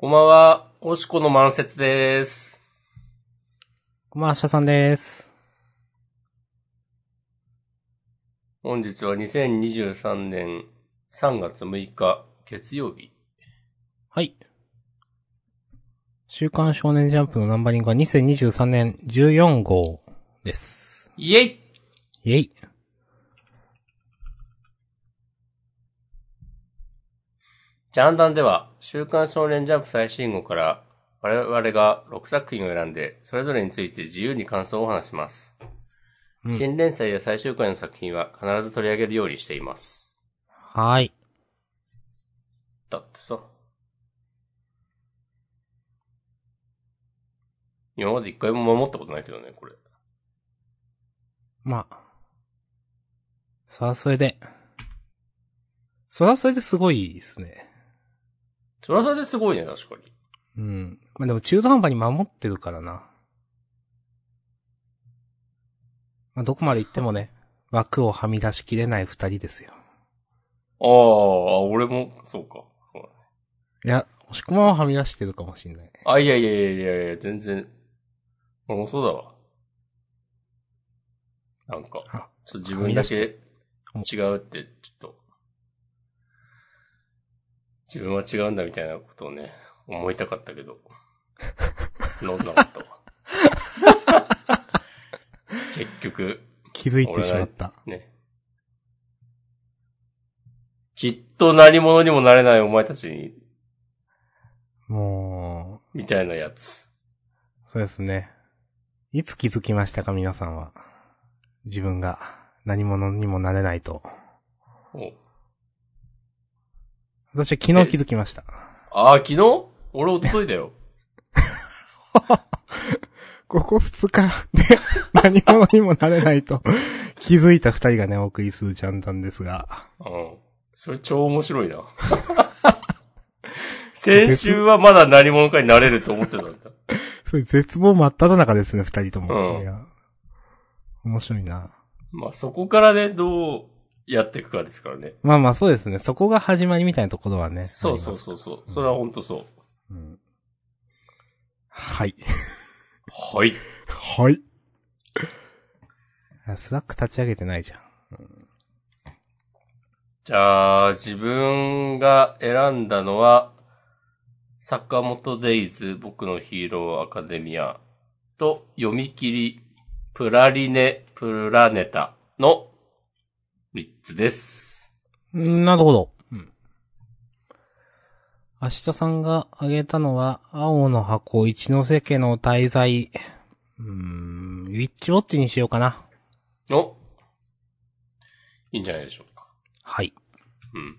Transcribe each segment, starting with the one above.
こんばんは、おしこの満節です。こんばんは、シャさんです。本日は2023年3月6日、月曜日。はい。週刊少年ジャンプのナンバリングは2023年14号です。イェイイェイ。ジャンダンでは、週刊少年ジャンプ最新号から、我々が6作品を選んで、それぞれについて自由に感想を話します。うん新連載や最終回の作品は必ず取り上げるようにしています。はーい。だってさ。今まで一回も守ったことないけどね、これ。まあ。そらそれで。そらそれですごいですね。それはそれですごいね、確かに。うん。まあでも中途半端に守ってるからな。まあどこまで行ってもね、枠をはみ出しきれない二人ですよ。ああ、俺も、そうか。そうだねいや、押し込まははみ出してるかもしんない。あ、いやいやいやいやいや、全然。俺もそうだわ。なんか、あちょっと自分だけ違うって、ちょっと、自分は違うんだみたいなことをね、思いたかったけど、そんなかったわ。結局、気づいてしまった。ね。きっと何者にもなれないお前たちに、もみたいなやつ。う、そうですね。いつ気づきましたか、皆さんは。自分が何者にもなれないと。お私は昨日気づきました。ああ、昨日？俺一昨日だよ。ここ二日で何者にもなれないと気づいた二人がね、お送りするジャンダンですが。うん。それ超面白いな。先週はまだ何者かになれると思ってたんだ。それ絶望真っ只中ですね、二人とも。うん面白いな。まあそこからね、どうやっていくかですからね。まあまあそうですね。そこが始まりみたいなところはね。そうそうそうそう。それはほんとそう。うん。はい。はい。はい。あスラック立ち上げてないじゃん。じゃあ、自分が選んだのは、坂本デイズ、僕のヒーローアカデミアと、読み切り、プラリネ、プラネタの3つです。うんなるほど。うん。明日さんが挙げたのは、青の箱一ノ瀬家の大罪。うーん、ウィッチウォッチにしようかな。おいいんじゃないでしょうか。はい。うん。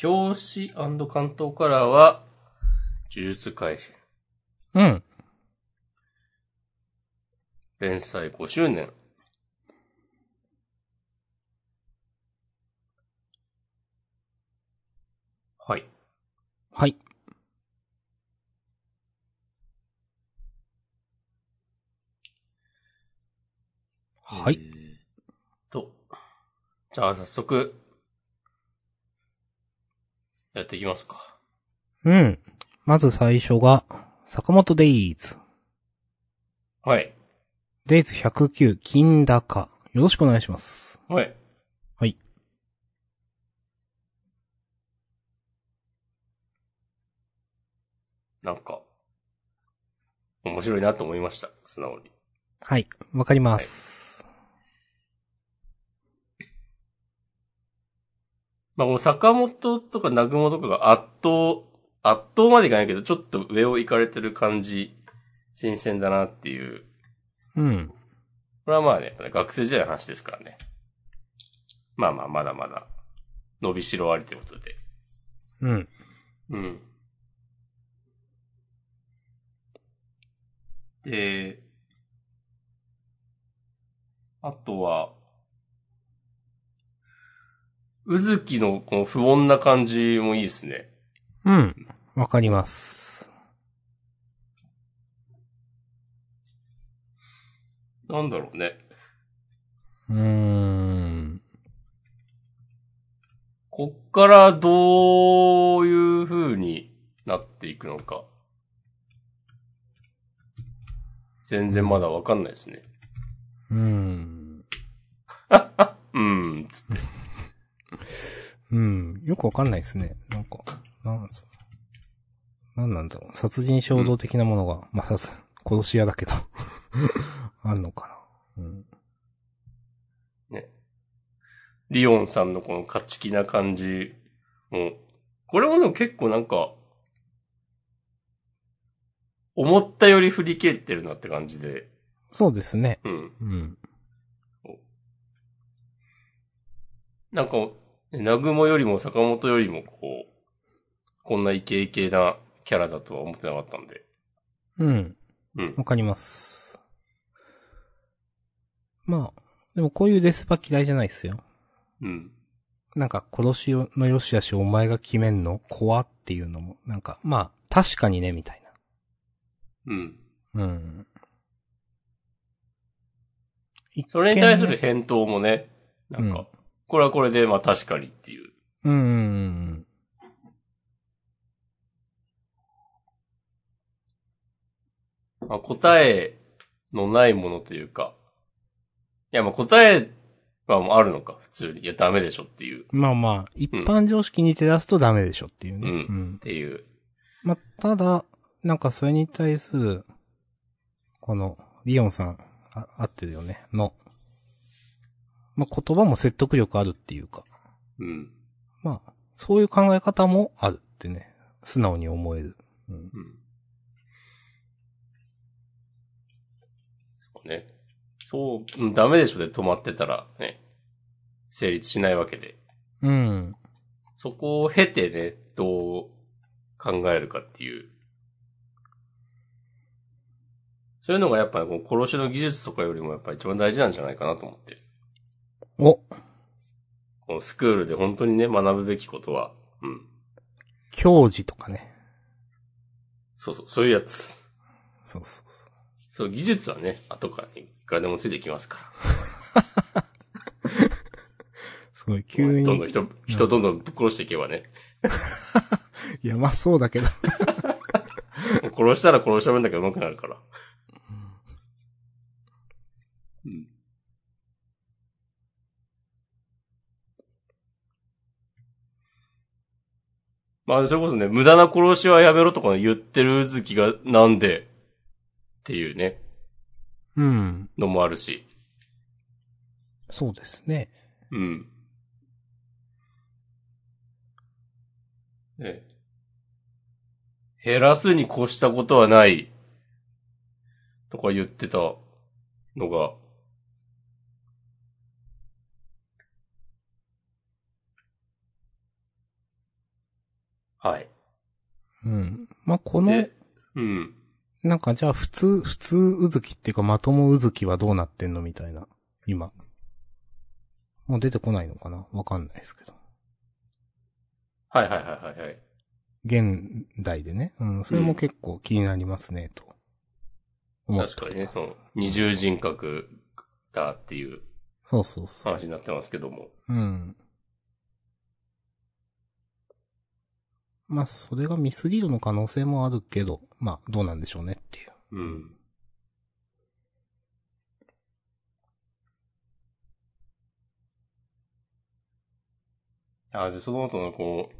表紙関東カラーは、呪術回戦。うん。連載5周年。はい。はい。はい。えーと。じゃあ早速、やっていきますか。うん。まず最初が、坂本デイズ。はい。デイズ109、金高。よろしくお願いします。はい。はい。なんか、面白いなと思いました。素直に。はい。わかります。まあ、この坂本とか南雲とかが圧倒、圧倒までいかないけど、ちょっと上を行かれてる感じ、新鮮だなっていう。うん。これはまあね、学生時代の話ですからね。まあまあ、まだまだ、伸びしろありということで。うん。うん。で、あとは、うずきのこの不穏な感じもいいですね。うん。わかります。なんだろうね。うーん。こっからどういう風になっていくのか。全然まだわかんないですね。うーん。うん、つって。うん。よくわかんないですね。なんか、なんすなんなんだろう。殺人衝動的なものが、まあ、さす、殺し屋だけど、あんのかな。うん。ね。リオンさんのこの勝ち気な感じも、これもでも結構なんか、思ったより振り切ってるなって感じで、そうですね。うん。うん。なんか、ナグモよりも坂本よりもこう、こんなイケイケなキャラだとは思ってなかったんで。うん。うん。わかります。まあ、でもこういうデスパ嫌いじゃないっすよ。うん。なんか、殺しの良し悪しお前が決めんの？怖っていうのも、なんか、まあ、確かにね、みたいうん。な。うん。それに対する返答もね、なんか、うんこれはこれでまあ確かにっていう。うんまあ、答えのないものというか、いやまあ答えはもうあるのか、普通に。いやダメでしょっていう、うん。まあまあ、一般常識に照らすとダメでしょっていうね。うんうんっ。ていう。まあ、ただ、なんかそれに対する、この、リオンさん、あ合ってるよね、の、まあ言葉も説得力あるっていうか、うん。まあ、そういう考え方もあるってね、素直に思える。うん。うん。そうね。そう、うんダメでしょで止まってたらね、成立しないわけで。うん。そこを経てね、どう考えるかっていう。そういうのがやっぱ殺しの技術とかよりもやっぱ一番大事なんじゃないかなと思って。おこのスクールで本当にね、学ぶべきことは、うん。教授とかね。そうそう、そういうやつ。そうそうそう。そう、技術はね、後からいくらでもついてきますか すごい、ら。急に。どんどん人、人どんどんぶっ殺していけばね。いや、まあそうだけど。殺したら殺した分だけ上手くなるから。まあ、それこそね、無駄な殺しはやめろとか言ってるうずきがなんでっていうね、うん。のもあるし。そうですね。うん。ね減らすに越したことはない、とか言ってたのが、はい。うん。まあこので、、うん。なんかじゃあ普通、普通うずきっていうかまともうずきはどうなってんのみたいな。今。もう出てこないのかな？わかんないですけど。はいはいはいはいはい。現代でね。うん。それも結構気になりますね、と。確かにね、その、二重人格だっていうそうそうそう。話になってますけども。うん。まあ、それがミスリードの可能性もあるけど、まあ、どうなんでしょうねっていう。うん。あ、で、その後のこう、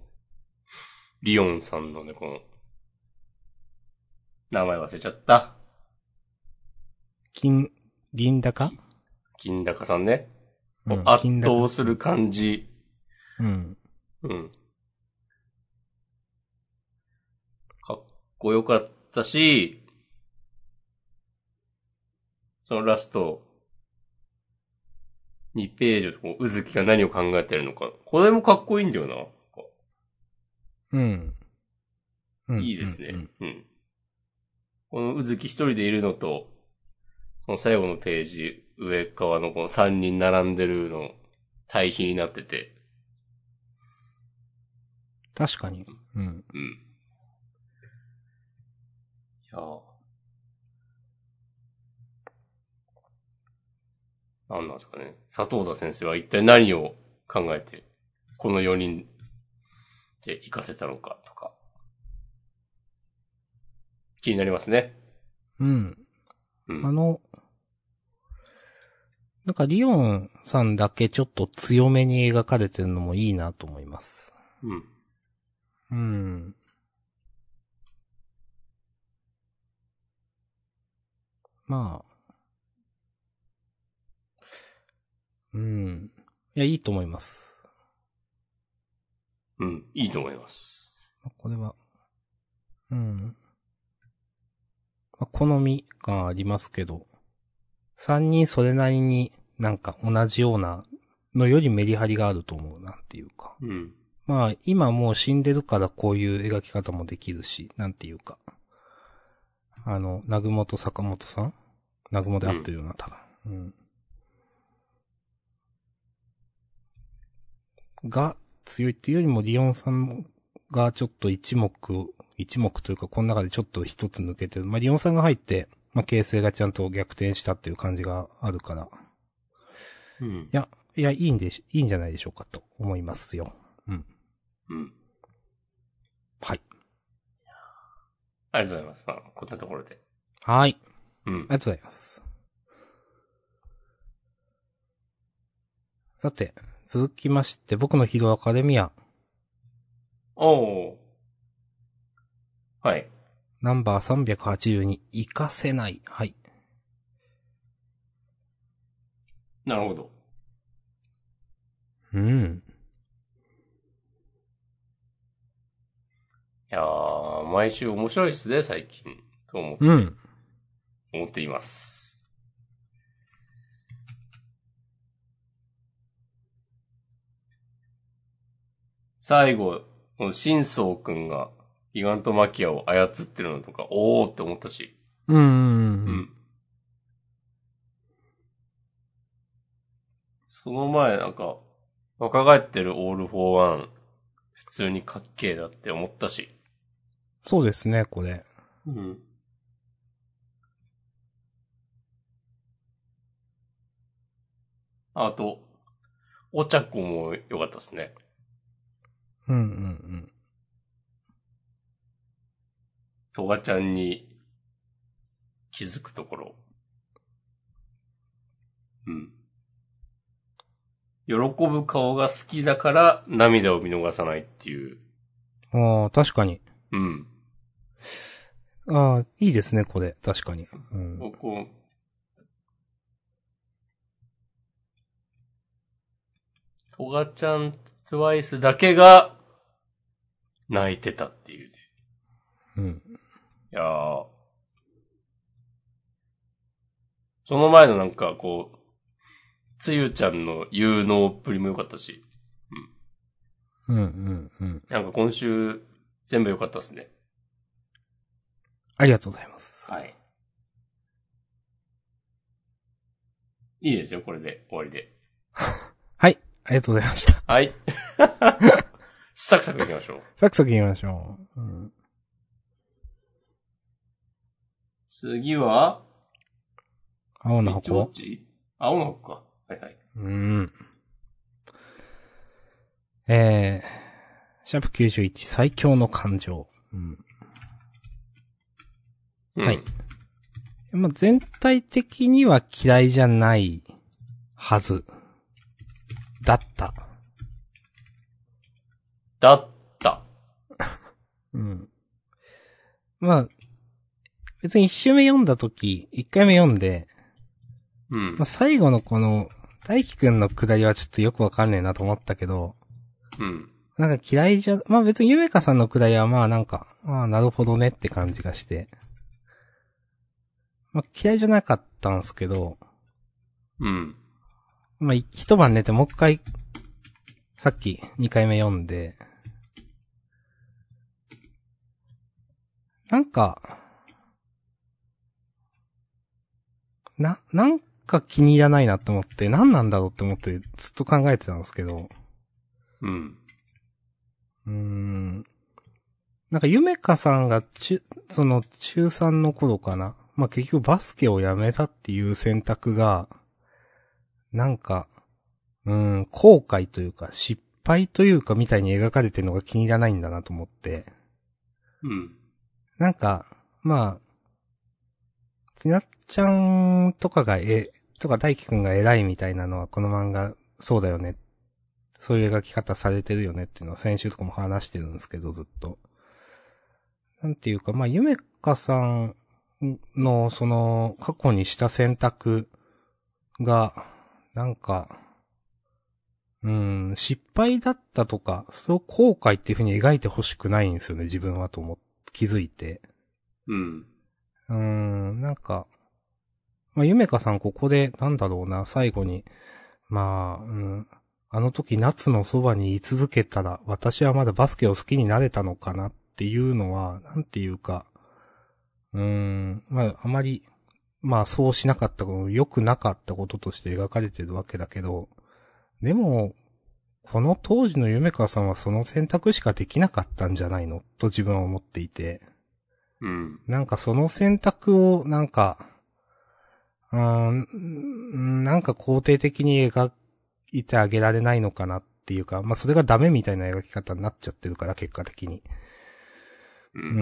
リオンさんのね、この、名前忘れちゃった。金、銀高金高さんね。うん圧倒する感じ。うん。うん。かっこよかったし、そのラスト、2ページでこう、うずきが何を考えてるのか。これもかっこいいんだよな。うん。うんいいですね。うんうん。このうずき一人でいるのと、この最後のページ、上側のこの3人並んでるの、対比になってて、確かに。うん。うん。いやーなんなんですかね。佐藤田先生は一体何を考えて、この4人で行かせたのかとか。気になりますね。うん。うん。あの、なんかリオンさんだけちょっと強めに描かれてるのもいいなと思います。うん。うん。まあ。うん。いや、いいと思います。うん。いいと思います。まあこれは。うん。まあ、好み感ありますけど、三人それなりになんか同じようなのよりメリハリがあると思うなっていうか。うん。まあ、今もう死んでるからこういう描き方もできるし、なんていうか。あの、南雲と坂本さん南雲で合ってるよな、多分。うん。が強いっていうよりも、リオンさんがちょっと一目、一目というか、この中でちょっと一つ抜けてる。まあ、リオンさんが入って、まあ、形勢がちゃんと逆転したっていう感じがあるから。うんい。や、いや、いいんでし、いいんじゃないでしょうかと思いますよ。うん。うん。はい。ありがとうございます。まあ、こんなところで。はい。うんあり。がとうございます。さて、続きまして、僕のヒーローアカデミア、おー。はい。ナンバー382、活かせない。はい。なるほど。うん。いやー、毎週面白いっすね、最近。と思うん。思っています。最後、この新宗くんがギガントマキアを操ってるのとか、おーって思ったし。うん。う。うんん。その前なんか、若返ってるオールフォーワン、普通にかっけえだって思ったし。そうですね、これ。うん。あと、お茶子も良かったですね。うんうんトガちゃんに気づくところ。うん。喜ぶ顔が好きだから涙を見逃さないっていう。うん。ああ、確かに。うん。ああ、いいですね、これ。確かに。うん。こトガちゃんトゥワイスだけが泣いてたっていうね。うん。いやーその前のなんかこう、つゆちゃんの有能っぷりも良かったし、うんうんうん。なんか今週全部良かったですね。ありがとうございます。はい。いいですよ、これで終わりで。はい。ありがとうございました。はい。サクサクいきましょう。サクサク言いましょう。うん。次は、青の箱？ち？青の箱か。はいはい。うん。えー、シャープ91最強の感情。うん。うんはい。まあ、全体的には嫌いじゃないはず。だった。だった。うん。まあ、別に一周目読んだとき、一回目読んで、うんまあ、。最後のこの、大輝くんのくだりはちょっとよくわかんねえなと思ったけど、うん。なんか嫌いじゃ、まあ別にゆめかさんのくだりはまあなんか、ああ、なるほどねって感じがして。まあ嫌いじゃなかったんですけど、うん。まあい一晩寝てもう一回、さっき二回目読んで、なんか、な、なんか気に入らないなって思って、何なんだろうって思ってずっと考えてたんですけど、うん。うーん。なんか、ゆめかさんが、中、その、中3の頃かな。まあ、結局バスケをやめたっていう選択が、なんか、うーん、後悔というか、失敗というかみたいに描かれてるのが気に入らないんだなと思って。うん。なんか、まあ、ちなっちゃんとかがえ、とか大輝くんが偉いみたいなのはこの漫画、そうだよね。そういう描き方されてるよねっていうのは先週とかも話してるんですけど、ずっと。なんていうか、まあ、ゆめかさんの、その、過去にした選択が、なんか、うん、失敗だったとか、それを後悔っていう風に描いてほしくないんですよね、自分はと思って、気づいて。うん。うーん、なんか、まあ、ゆめかさんここで、なんだろうな、最後に、まあ、うん、あの時夏のそばに居続けたら、私はまだバスケを好きになれたのかなっていうのは、なんていうか、うーん、まあ、あまり、まあ、そうしなかったこと、良くなかったこととして描かれてるわけだけど、でも、この当時のゆめかさんはその選択しかできなかったんじゃないのと自分は思っていて。うん。なんかその選択を、なんか、うーん、なんか肯定的に描いてあげられないのかなっていうか、まあそれがダメみたいな描き方になっちゃってるから、結果的に。う。うんー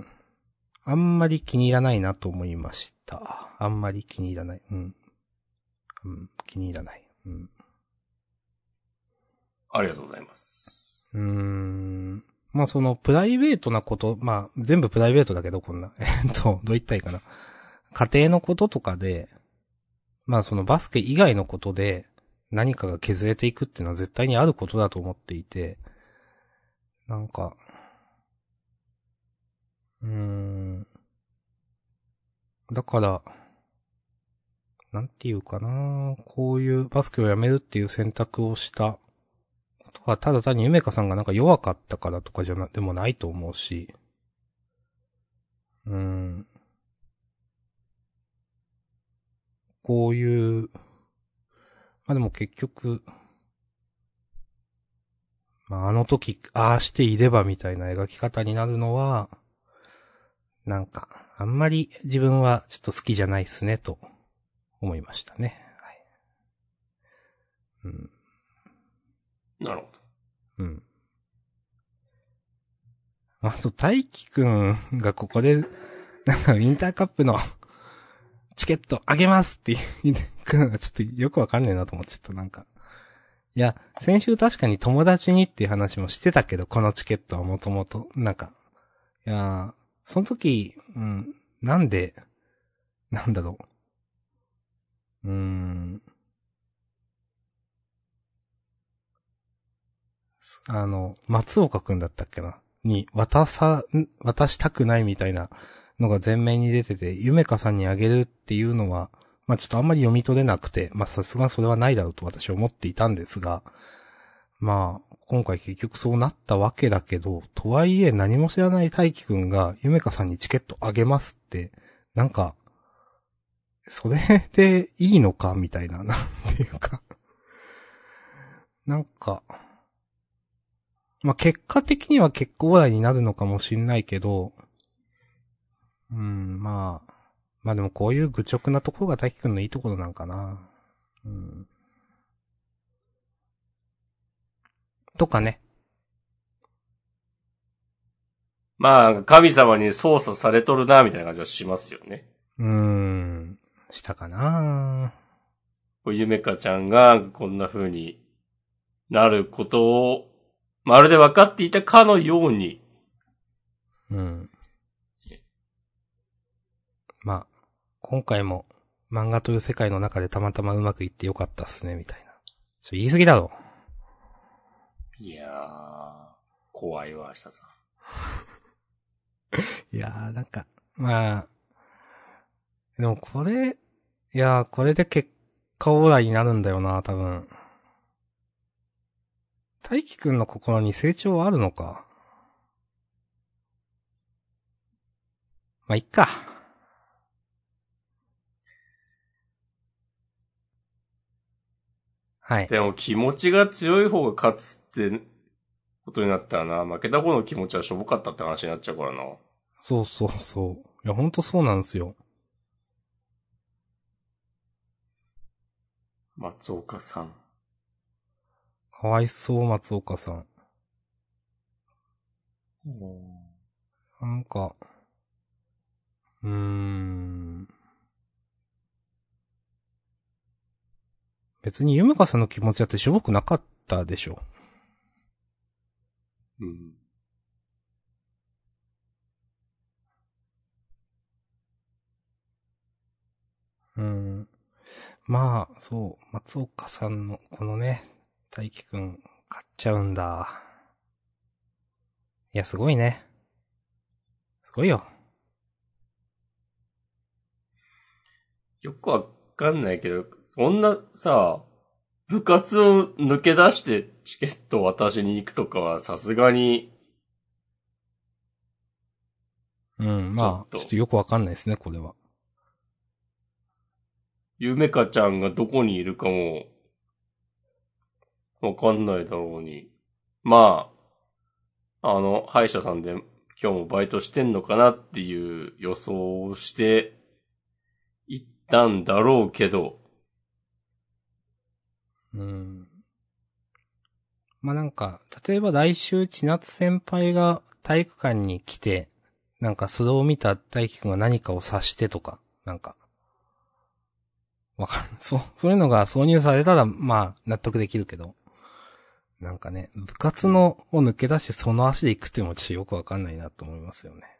ん。あんまり気に入らないなと思いました。あんまり気に入らない。うん。うん、気に入らない。うん。ありがとうございます。うーん。まあそのプライベートなこと、まあ全部プライベートだけどこんな。えっと、どう言ったらいいかな。家庭のこととかで、まあそのバスケ以外のことで何かが削れていくっていうのは絶対にあることだと思っていて、なんか、うん。だから、なんていうかなこういうバスケをやめるっていう選択をしたことは、ただ単にゆめかさんがなんか弱かったからとかじゃな、でもないと思うし。うん。こういう、まあでも結局、まああの時、ああしていればみたいな描き方になるのは、なんか、あんまり自分はちょっと好きじゃないっすね、と思いましたね。はい。うん。なるほど。うん。あと、大輝くんがここで、なんか、インターカップのチケットあげますって言ってくのがちょっとよくわかんねえなと思っちゃった、なんか。いや、先週確かに友達にっていう話もしてたけど、このチケットはもともと、なんか。いやーその時、うん、なんで、なんだろう。うーん。あの、松岡くんだったっけな？に、渡さ、渡したくないみたいなのが前面に出てて、ゆめかさんにあげるっていうのは、まあちょっとあんまり読み取れなくて、まあさすがそれはないだろうと私は思っていたんですが、まあ、今回結局そうなったわけだけど、とはいえ何も知らない大輝くんが、ゆめかさんにチケットあげますって、なんか、それでいいのかみたいな、なんていうか。なんか、まあ、結果的には結構来になるのかもしんないけど、うん、まあ、まあでもこういう愚直なところが大輝くんのいいところなんかな。うん。とかね。まあ、神様に操作されとるな、みたいな感じはしますよね。うーん、したかなゆめかちゃんがこんな風になることを、まるで分かっていたかのように、うん。まあ、今回も漫画という世界の中でたまたまうまくいってよかったっすね、みたいな。ちょ、言い過ぎだろ。いやー、怖いわ、明日さん。いやー、なんか、まあ、でもこれ、いやー、これで結果オーライになるんだよな、多分。大輝くんの心に成長はあるのか。まあ、いっか。はい。でも気持ちが強い方が勝つってことになったらな、負けた方の気持ちはしょぼかったって話になっちゃうからな。そうそうそう。いや、ほんとそうなんですよ。松岡さん。かわいそう、松岡さん。なんか、うーん。別にゆめかさんの気持ちだってしょぼくなかったでしょ。うん。うん。まあ、そう、松岡さんの、このね、大輝くん、買っちゃうんだ。いや、すごいね。すごいよ。よくわかんないけど、そんなさ、部活を抜け出してチケットを渡しに行くとかはさすがに、うん、まあ、ちょっとちょっとよくわかんないですね、これは。ゆめかちゃんがどこにいるかも、わかんないだろうに。まあ、あの、歯医者さんで今日もバイトしてんのかなっていう予想をして、行ったんだろうけど、うん。まあなんか、例えば来週千夏先輩が体育館に来て、なんかそれを見た大輝くんが何かを察してとか、なんか、わかん、そう、そういうのが挿入されたら、まあ、納得できるけど、なんかね、部活のを抜け出してその足で行くっていうのもちょっとよくわかんないなと思いますよね。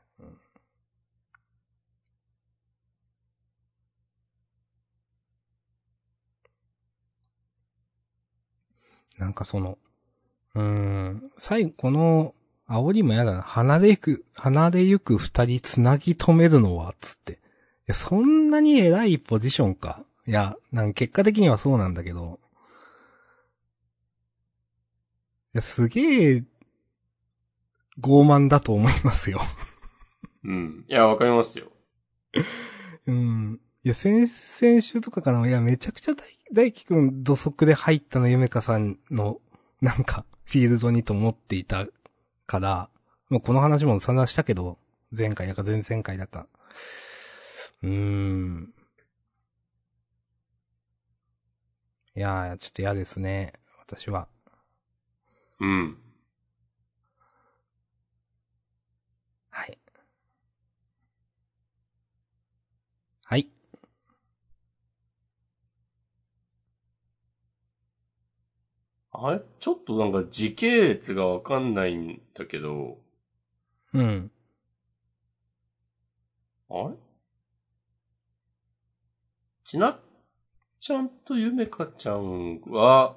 なんかその、うーん、最後、この、煽りもやだな。離れゆく、離れゆく二人つなぎ止めるのは、つって。いや、そんなに偉いポジションか。いや、なんか結果的にはそうなんだけど。いや、すげえ、傲慢だと思いますよ。うん。いや、わかりますよ。うん。いや、先、先週とかかな。いや、めちゃくちゃ大、大輝くん土足で入ったの、ゆめかさんの、なんか、フィールドにと思っていたから、もうこの話も散々したけど、前回だか前々回だか。うーん。いやー、ちょっと嫌ですね。私は。うん。はい。はい。あれ？ちょっとなんか時系列がわかんないんだけど、うん。あれ？ちなっちゃんとゆめかちゃんは、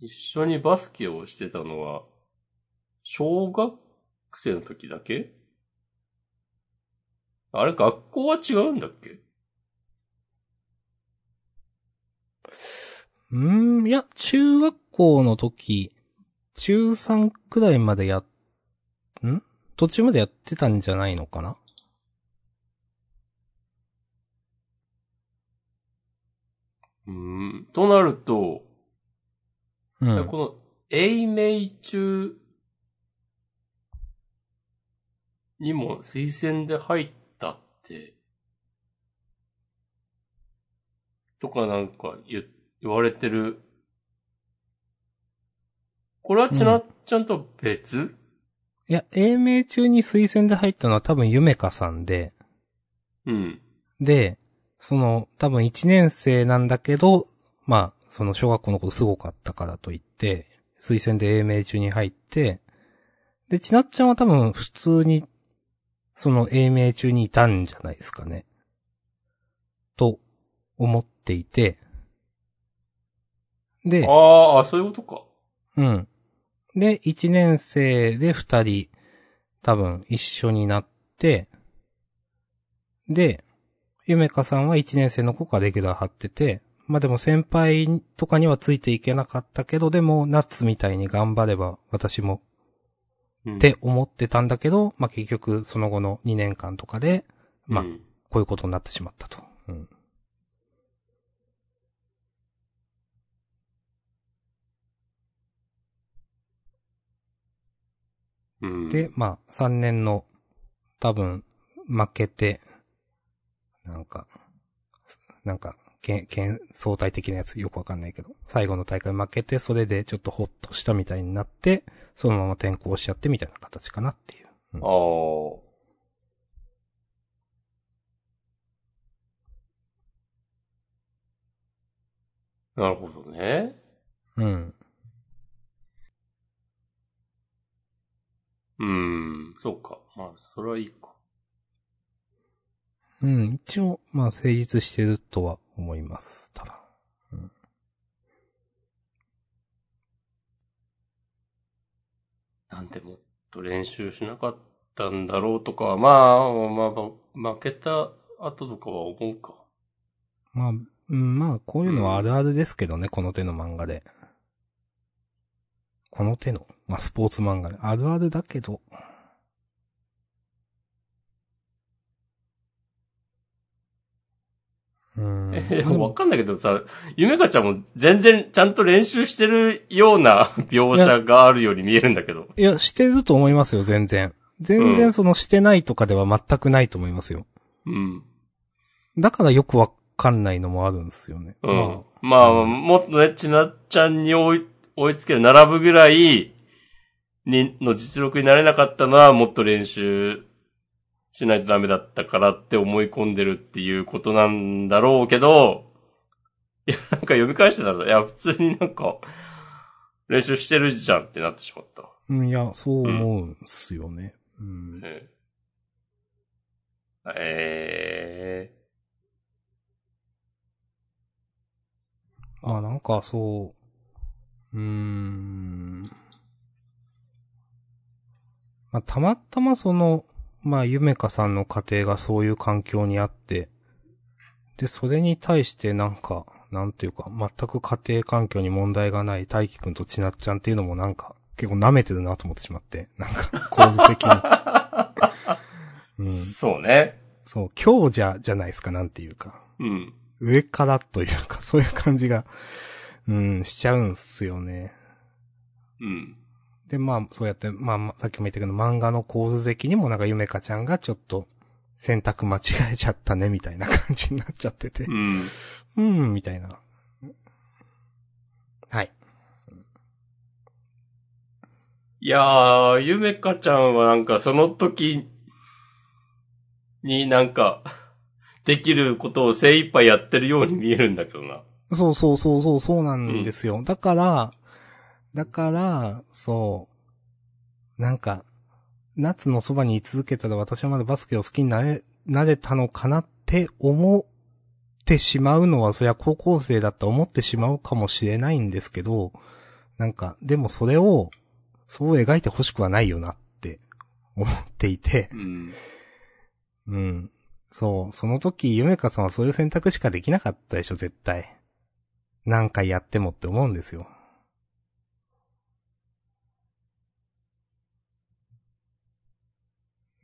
一緒にバスケをしてたのは、小学生の時だけ？あれ、学校は違うんだっけ？うーん、いや、中学校の時、中3くらいまでや、ん？途中までやってたんじゃないのかな？うーん。となると、うん。この、永明中にも推薦で入ったって、とかなんか言言われてる。これはちなっちゃんと別、いや、英明中に推薦で入ったのは多分ゆめかさんで、うん。で、その、多分1年生なんだけど、まあ、その小学校のことすごかったからといって、推薦で英明中に入って、で、ちなっちゃんは多分普通に、その英明中にいたんじゃないですかね。と、思っていて、で、ああ、そういうことか。うん。で、1年生で2人、多分一緒になって、で、ゆめかさんは1年生の子がレギュラー張ってて、まあでも先輩とかにはついていけなかったけど、でも、ナッツみたいに頑張れば私もうんって思ってたんだけど、まあ結局その後の2年間とかで、まあうんこういうことになってしまったと。うん。うん。で、まあ、3年の、多分、負けて、なんか、なんか、けん、けん、相対的なやつよくわかんないけど、最後の大会負けて、それでちょっとホッとしたみたいになって、そのまま転校しちゃってみたいな形かなっていう。ああ。なるほどね。うん。うーん、そうか。まあ、それはいいか。うん、一応、まあ、成立してるとは思います。多分。なんでもっと練習しなかったんだろうとかは、まあ、まあ、まあ、負けた後とかは思うか。まあ、うん、まあ、こういうのはあるあるですけどね、この手の漫画で。この手の、まあ、スポーツ漫画で。あるあるだけど、うん。え、わかんないけどさ、ゆめかちゃんも全然ちゃんと練習してるような 描写があるように見えるんだけど。いや、してると思いますよ、全然。全うん然そのしてないとかでは全くないと思いますよ。うん。だからよくわかんないのもあるんですよね。うん。まあ、もっとね、ちなっちゃんに追い、追いつける、並ぶぐらいに、の実力になれなかったのは、もっと練習しないとダメだったからって思い込んでるっていうことなんだろうけど、いや、なんか読み返してたら、いや、普通になんか、練習してるじゃんってなってしまった。うん、いや、そう思うんすよね。うん。えええまあなんかそう、うーん。まあたまたまその、まあゆめかさんの家庭がそういう環境にあって、で、それに対してなんか、なんていうか、全く家庭環境に問題がない大輝くんとちなっちゃんっていうのもなんか、結構舐めてるなと思ってしまって、なんか構図的に。うん。そうね。そう、強者じゃないですか、なんていうか。うん。上からというか、そういう感じが、うん、しちゃうんすよね。うん。で、まあ、そうやって、まあまあ、さっきも言ったけど、漫画の構図的にもなんかゆめかちゃんがちょっと、選択間違えちゃったね、みたいな感じになっちゃっててう。ん。うん、みたいな。はい。いやー、ゆめかちゃんはなんかその時になんか、できることを精一杯やってるように見えるんだけどな。そうそうそうそう、そうなんですよ。だから、だから、そう、なんか、夏のそばに居続けたら私はまだバスケを好きになれ、なれたのかなって思ってしまうのは、そりゃ高校生だと思ってしまうかもしれないんですけど、なんか、でもそれを、そう描いてほしくはないよなって思っていて、うん。うん。そう、その時、ゆめかさんはそういう選択しかできなかったでしょ、絶対。何回やってもって思うんですよ。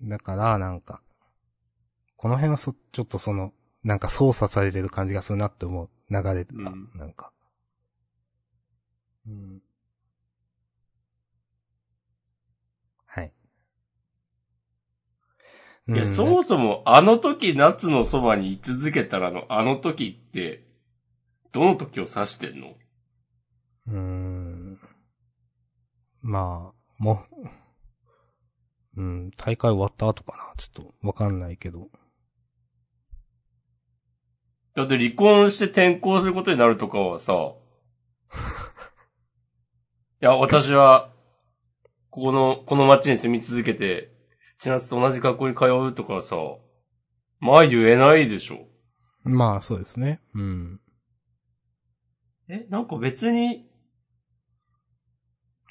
だから、なんか、この辺はそ、ちょっとその、なんか操作されてる感じがするなって思う流れが、うんなんか。うん。はい。いや、うんそもそもあの時夏のそばに居続けたらのあの時って、どの時を指してんの？うーん。まあ、もう、うん、大会終わった後かな？ちょっとわかんないけど。だって離婚して転校することになるとかはさ、いや、私は、ここの、この町に住み続けて、千夏と同じ学校に通うとかはさ、まあ言えないでしょ。まあ、そうですね。うん。え、なんか別に、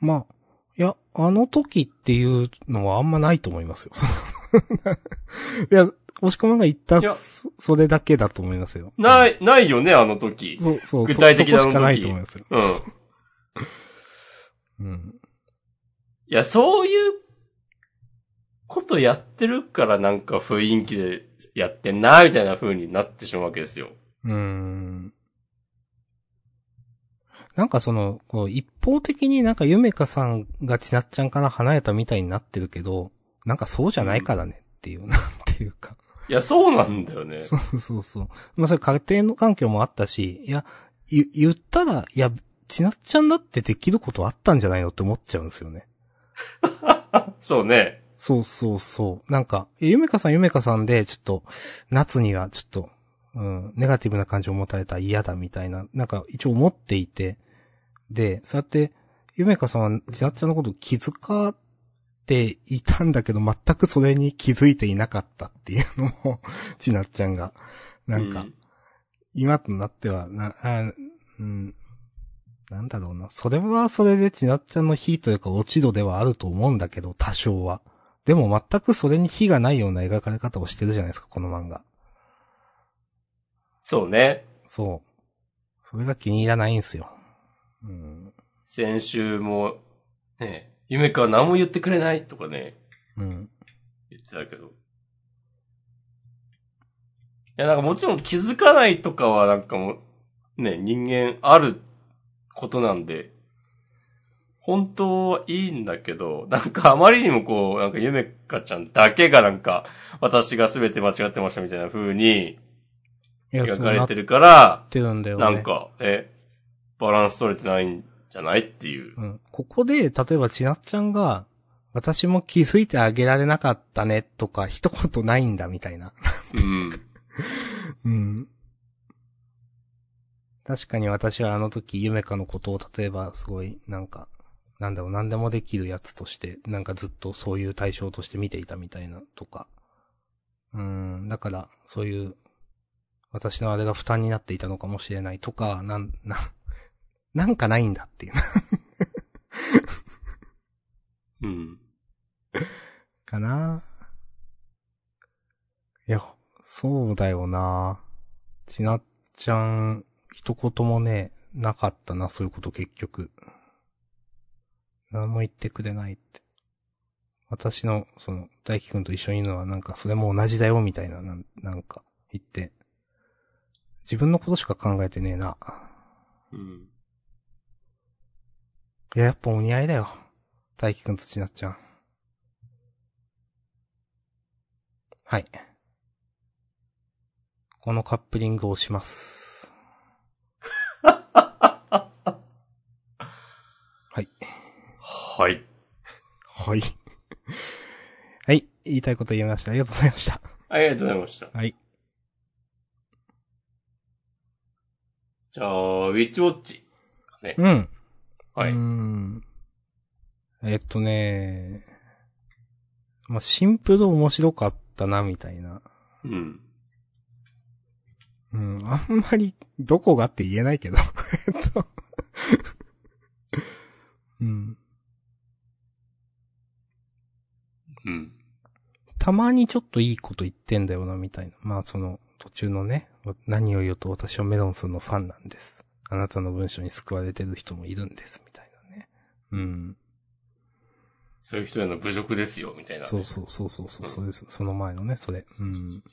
まあ、いや、あの時っていうのはあんまないと思いますよ。いや、押し込まんが言ったそ、それだけだと思いますよ。ない、ないよね、あの時。そう、そう、具体的なそそこしかないと思いますよ。うん。うん。いや、そういうことやってるからなんか雰囲気でやってんな、みたいな風になってしまうわけですよ。うーん。なんかその、こう、一方的になんかゆめかさんがちなっちゃんから離れたみたいになってるけど、なんかそうじゃないからねっていう、なんていうか。いや、そうなんだよね。そうそうそう。まあ、それ家庭の環境もあったし、いや、言言ったら、いや、ちなっちゃんだってできることあったんじゃないのって思っちゃうんですよね。そうね。そうそうそう。なんか、えゆめかさんゆめかさんで、ちょっと、夏にはちょっと、うん、ネガティブな感情を持たれたら嫌だみたいな、なんか一応思っていて、で、そうやって、ゆめかさんはちなっちゃんのこと気遣っていたんだけど、全くそれに気づいていなかったっていうのも、ちなっちゃんが、なんか、う今となっては、な、あうん、なんだろうな。それはそれでちなっちゃんの火というか落ち度ではあると思うんだけど、多少は。でも全くそれに火がないような描かれ方をしてるじゃないですか、この漫画。そうね。そう。それが気に入らないんすよ。うん。先週も、ね、夢かは何も言ってくれないとかね、うん。言ってたけど。いや、なんかもちろん気づかないとかはなんかもう、ね、人間あることなんで、本当はいいんだけど、なんかあまりにもこう、なんかゆめかちゃんだけがなんか、私が全て間違ってましたみたいな風に描かれるから、てるんだよね。なんか、え、バランス取れてないんじゃないっていう。うん。ここで、例えばちなっちゃんが、私も気づいてあげられなかったねとか、一言ないんだみたいな。うん。うん。確かに私はあの時、ゆめかのことを例えばすごい、なんか、なんだろう、何でもできるやつとして、なんかずっとそういう対象として見ていたみたいなとか。うん、だから、そういう、私のあれが負担になっていたのかもしれないとか、なん、な、なんかないんだっていう。うん。かな。いや、そうだよな。ちなっちゃん、一言もね、なかったな、そういうこと結局。何も言ってくれないって。私の、その、大輝くんと一緒にいるのはなんか、それも同じだよ、みたいな、なんなんか、言って。自分のことしか考えてねえな。うん。いや、やっぱお似合いだよ。大輝くんとちなっちゃん。はい。このカップリングを押します。はい。はい。はい。はい。言いたいこと言いました。ありがとうございました。ありがとうございました。はい。じゃあ、ウィッチウォッチ。ね。うん。はい。えっとね、まあ、シンプル面白かったな、みたいな。うん。うん、あんまり、どこがって言えないけど。えっと。うん。うん。たまにちょっといいこと言ってんだよな、みたいな。まあ、その、途中のね、何を言うと私はメロンスのファンなんです。あなたの文章に救われてる人もいるんです、みたいなね。うん。そういう人への侮辱ですよ、みたいな、ね。そうそうそうそうそう、そうです。その前のね、それ。うん。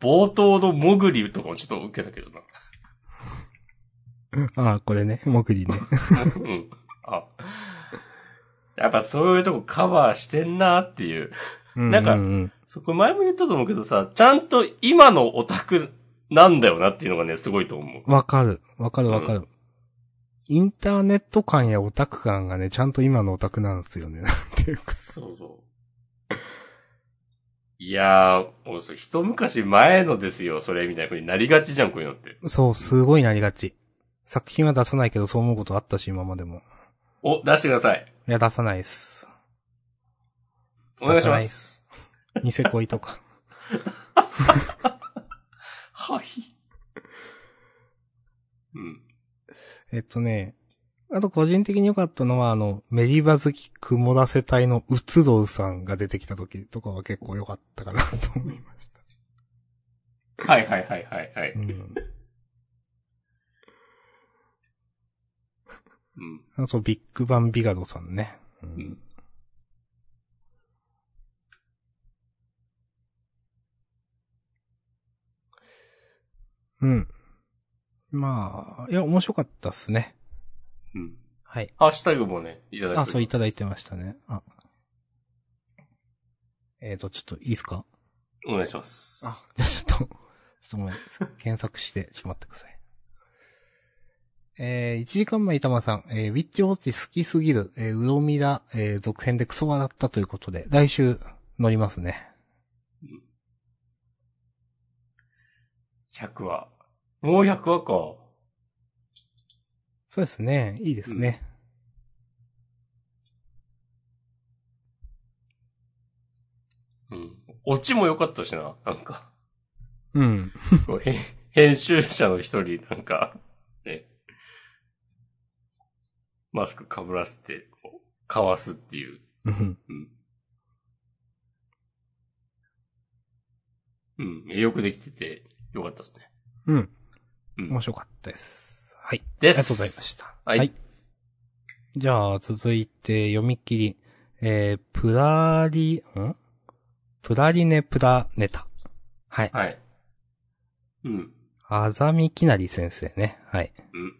冒頭のモグリとかもちょっと受けたけどな。ああ、これね、もぐりね。うん。あ。やっぱそういうとこカバーしてんなっていう。なんかううんそこ前も言ったと思うけどさ、ちゃんと今のオタクなんだよなっていうのがね、すごいと思う。わかる。わかるわかる。インターネット感やオタク感がね、ちゃんと今のオタクなんですよね。なんていうか。そうそう。いやー、一昔前のですよ、それみたいな風になりがちじゃん、こういうのって。そう、すごいなりがち。作品は出さないけど、そう思うことあったし、今までも。お、出してください。いや、出さないです。お願いします。ニセ恋とか。はい。うん。えっとね、あと個人的に良かったのは、あの、メリバ好き曇らせ隊のウツドウさんが出てきた時とかは結構良かったかなと思いました。はいはいはいはいはい。うん。うん。あと、ビッグバンビガドさんね。ううんうん。まあ、いや、面白かったっすね。うん。はい。ハッシュタグもね、いただいてあ、そういただいてましたね。あ。えっ、と、ちょっといいですか？お願いします。あ、じゃあちょっと、ちょっとごめん。検索して、ちょっと待ってください。えー、1時間前、板間さん、えー、ウィッチウォッチ好きすぎる、えー、ウロミラ、えー、続編でクソ笑ったということで、来週乗りますね。100話。もう100話か。そうですね。いいですね。うん。オチも良かったしな、なんか。うん。編編集者の一人、なんか、ね。マスク被らせて、かわすっていう。うん。うん。よくできてて、よかったですね。うん。うん面。白かったです。はい。です。ありがとうございました。はいじゃあ、続いて、読み切り。えー、プラリ、ん？プラリネプラネタ。はい。はい。うん。あざみきなり先生ね。はい。うん。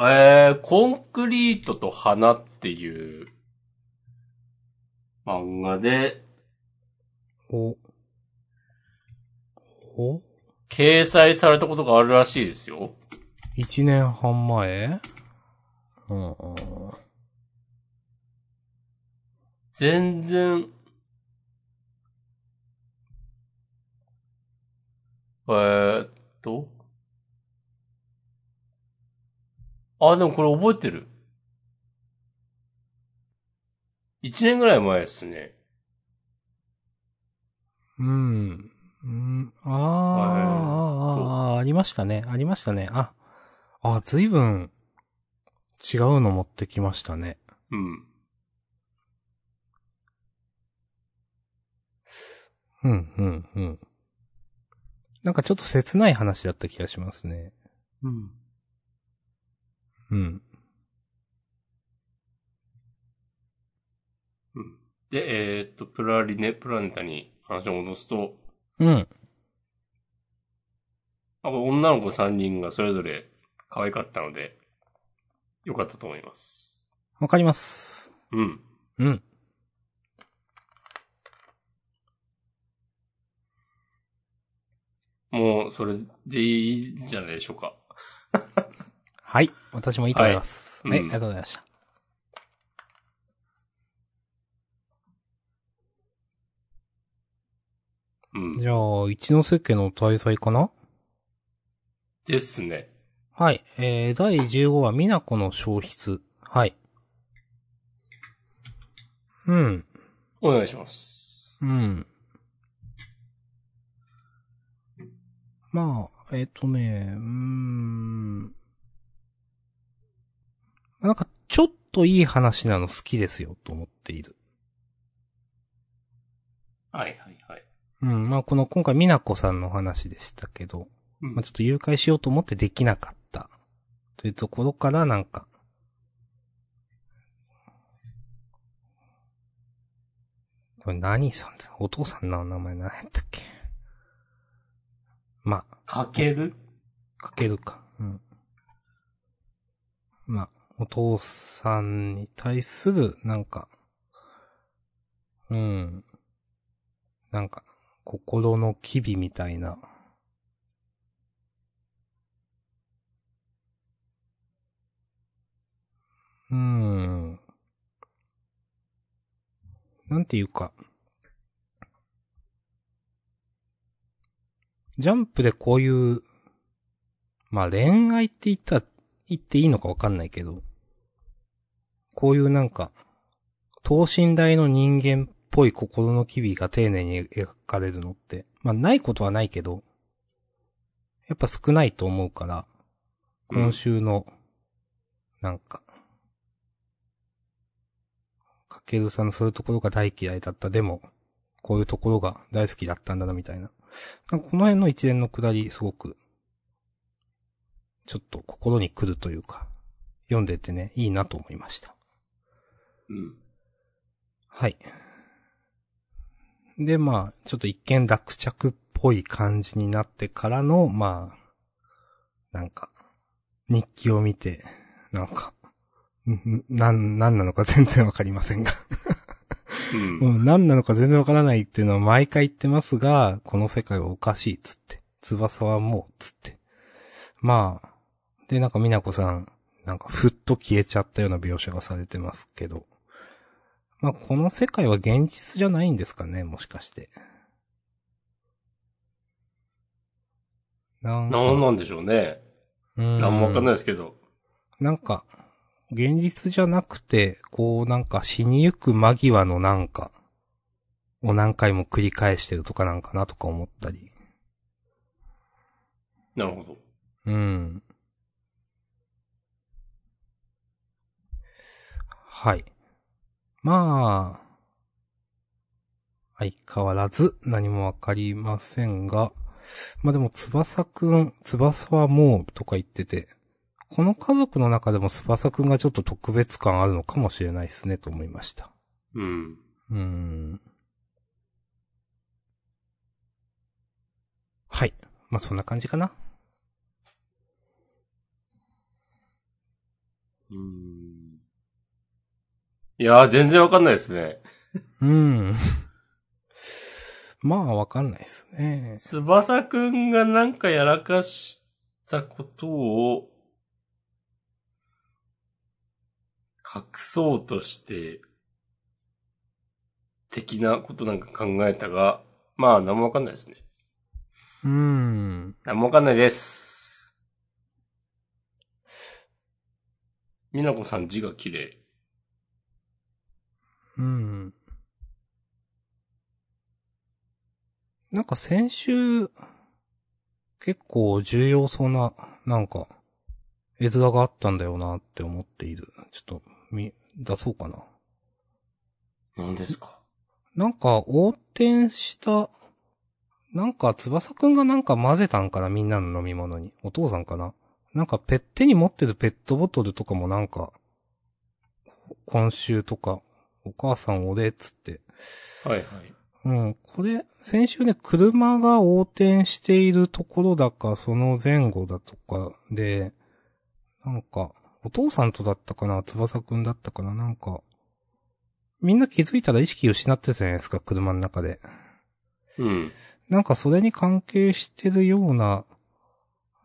えー、コンクリートと花っていう漫画でお。お掲載されたことがあるらしいですよ。一年半前？うん。全然、えーっと。あ、でもこれ覚えてる。一年ぐらい前ですね。うん。うん。あーあー、あーありましたね。ありましたね。あ、あ、ずいぶん違うの持ってきましたね。うん。うん、うん、うん。なんかちょっと切ない話だった気がしますね。うん。うん。うん。で、えーっと、プラリネ、プラネタに話を戻すと、うん。あ女の子3人がそれぞれ可愛かったので、よかったと思います。わかります。うん。うん。もう、それでいいんじゃないでしょうか。はい。私もいいと思います。はいありがとうございました。うん。じゃあ、一ノ瀬家の大祭かな？ですね。はい。えー、第15話、美奈子の消失。はい。うん。お願いします。うん。まあ、えっ、とね、うーん。なんか、ちょっといい話なの好きですよ、と思っている。はいはいはい。うん。まあ、この、今回、美奈子さんの話でしたけど、うんまあ、ちょっと誘拐しようと思ってできなかった。というところから、なんか、これ何さん？だお父さんの名前何やったっけ？まあ、かける？かけるか。うん。まあ、お父さんに対する、なんか、うん。なんか、心の機微みたいな。うーん。なんていうか。ジャンプでこういう、まあ恋愛って言ったら、言っていいのかわかんないけど、こういうなんか、等身大の人間っぽい心の機微が丁寧に描かれるのって、まあないことはないけど、やっぱ少ないと思うから、今週の、なんか、かけるさんのそういうところが大嫌いだった。でも、こういうところが大好きだったんだな、みたいな。なんかこの辺の一連のくだり、すごく、ちょっと心に来るというか、読んでてね、いいなと思いました。うん。はい。で、まあ、ちょっと一見落着っぽい感じになってからの、まあ、なんか、日記を見て、なんか、なん、なんなのか 全然わかりませんがうん。うん、何なのか全然わからないっていうのは毎回言ってますが、この世界はおかしいっつって。翼はもう、つって。まあ、で、なんかみなこさん、なんかふっと消えちゃったような描写がされてますけど。まあ、この世界は現実じゃないんですかね、もしかして。なんか、なんなんでしょうね。うんなんもわかんないですけど。なんか、現実じゃなくて、こうなんか死にゆく間際のなんか、を何回も繰り返してるとかなんかなとか思ったり。なるほど。うん。はい。まあ、相変わらず何もわかりませんが、まあでも翼くん、翼はもうとか言ってて、この家族の中でも翼くんがちょっと特別感あるのかもしれないですねと思いました。うん。うーん。はい。まあそんな感じかな。うん。いやー、全然わかんないですね。うん。まあ、わかんないですね。翼くんがなんかやらかしたことを、隠そうとして、的なことなんか考えたが、まあ、何もわかんないですね。うん。何もわかんないです。みなこさん字が綺麗。うん。なんか先週、結構重要そうな、なんか、絵面があったんだよなって思っている。ちょっと、み、出そうかな。何ですか？なんか、横転した、なんか、翼くんがなんか混ぜたんかなみんなの飲み物に。お父さんかな？なんか、ペッテに持ってるペットボトルとかもなんか、今週とか、お母さん俺っつって。はいはい。うん、これ、先週ね、車が横転しているところだか、その前後だとかで、なんか、お父さんとだったかな翼くんだったかななんか、みんな気づいたら意識失ってたじゃないですか、車の中で。うん。なんかそれに関係してるような、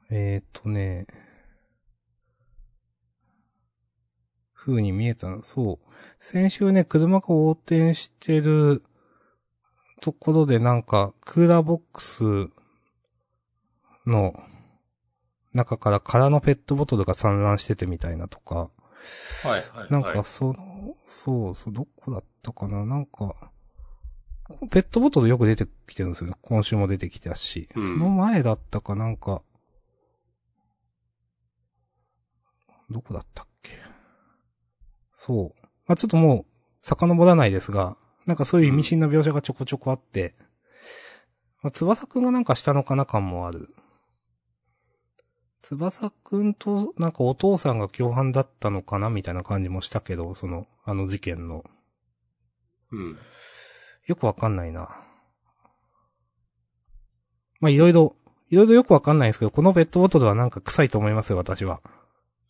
えー、っとね、風に見えたの。そう。先週ね、車が横転してるところでなんか、クーラーボックスの中から空のペットボトルが散乱しててみたいなとか、はいはいはい。なんかその、そうそう、どこだったかななんか、ペットボトルよく出てきてるんですよね。今週も出てきたし。うんその前だったかなんか、どこだったっけ？そう。まあ、ちょっともう、遡らないですが、なんかそういう意味深な描写がちょこちょこあって、まあ、翼くんがなんかしたのかな感もある。翼くんと、なんかお父さんが共犯だったのかなみたいな感じもしたけど、その、あの事件の。うん。よくわかんないな。まあ、いろいろ、いろいろよくわかんないんですけど、このペットボトルはなんか臭いと思いますよ、私は。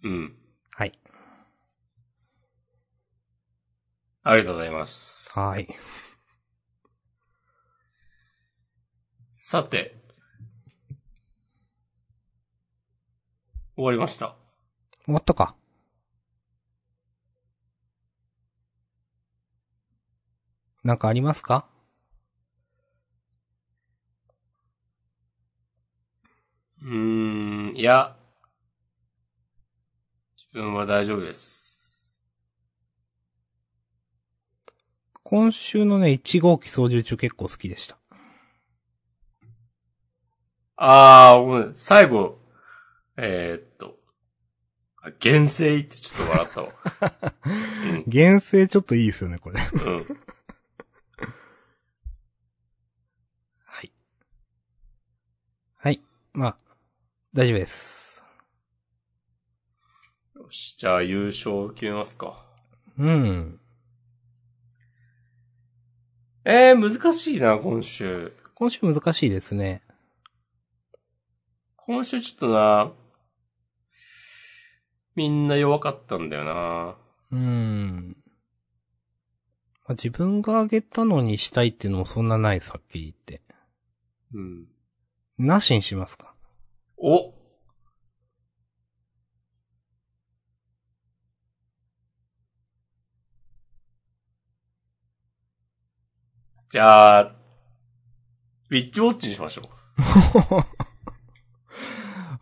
うん。はい。ありがとうございます。はーい。さて。終わりました。終わったか。なんかありますか？うーん、いや。自分は大丈夫です。今週のね、1号機操縦中結構好きでした。あー、最後、えー、っと、あ原生ってちょっと笑ったわ。原生ちょっといいですよね、これ。うん。うん。はい。はい。まあ、大丈夫です。よし、じゃあ優勝決めますか。うん。えー、難しいな、今週。今週難しいですね。今週ちょっとな、みんな弱かったんだよな。うーん。まあ、自分があげたのにしたいっていうのもそんなないです、はっきり言って。うん。なしにしますか？おじゃあ、ウィッチウォッチにしましょう。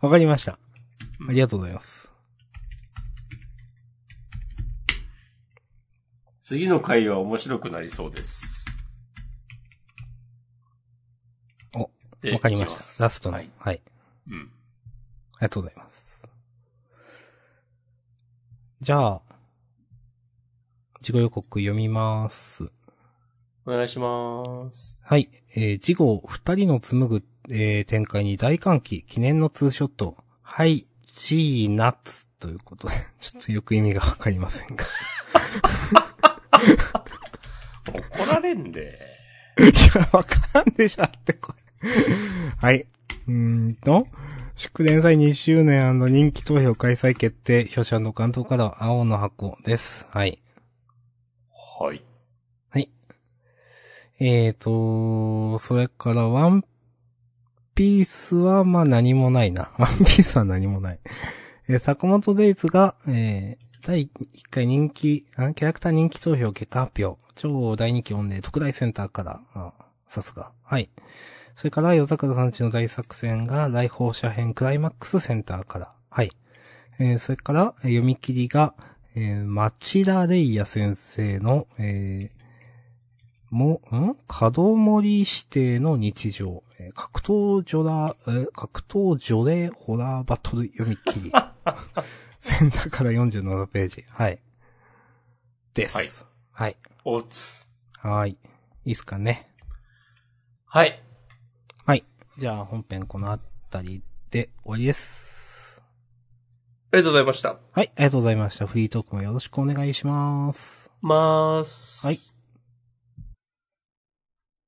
わかりました。ありがとうございます。次の回は面白くなりそうです。おでわかりました。ラストの。ははいい。うん。ありがとうございます。じゃあ、事後予告読みます。お願いします。はい。えー、事後二人の紡ぐ、えー展開に大歓喜、記念のツーショット。はい、チーナッツということで、ちょっとよく意味がわかりませんが。怒られんで。いや、わからんでしょって、これ。はい。うーんと、祝連載2周年人気投票開催決定、表紙関東からは青の箱です。はい。はい。えーと、それからワンピースはまあ何もないな。ワンピースは何もない。えー坂本デイズが、えー、第1回人気、キャラクター人気投票結果発表。超大人気御礼特大センターから、あさすが。はい。それから、夜桜さんちの大作戦が、来訪者編クライマックスセンターから。はい。えーそれから、読み切りが、えー町田レイヤ先生の、えーも、ん？角森指定の日常。えー格闘ジョラ、えー格闘除霊ホラーバトル読み切り。センターから47ページ。はい。です。はい。はい。おつ。はい。いいっすかね。はい。はい。じゃあ本編このあたりで終わりです。ありがとうございました。はい。ありがとうございました。フリートークもよろしくお願いします。まーす。はい。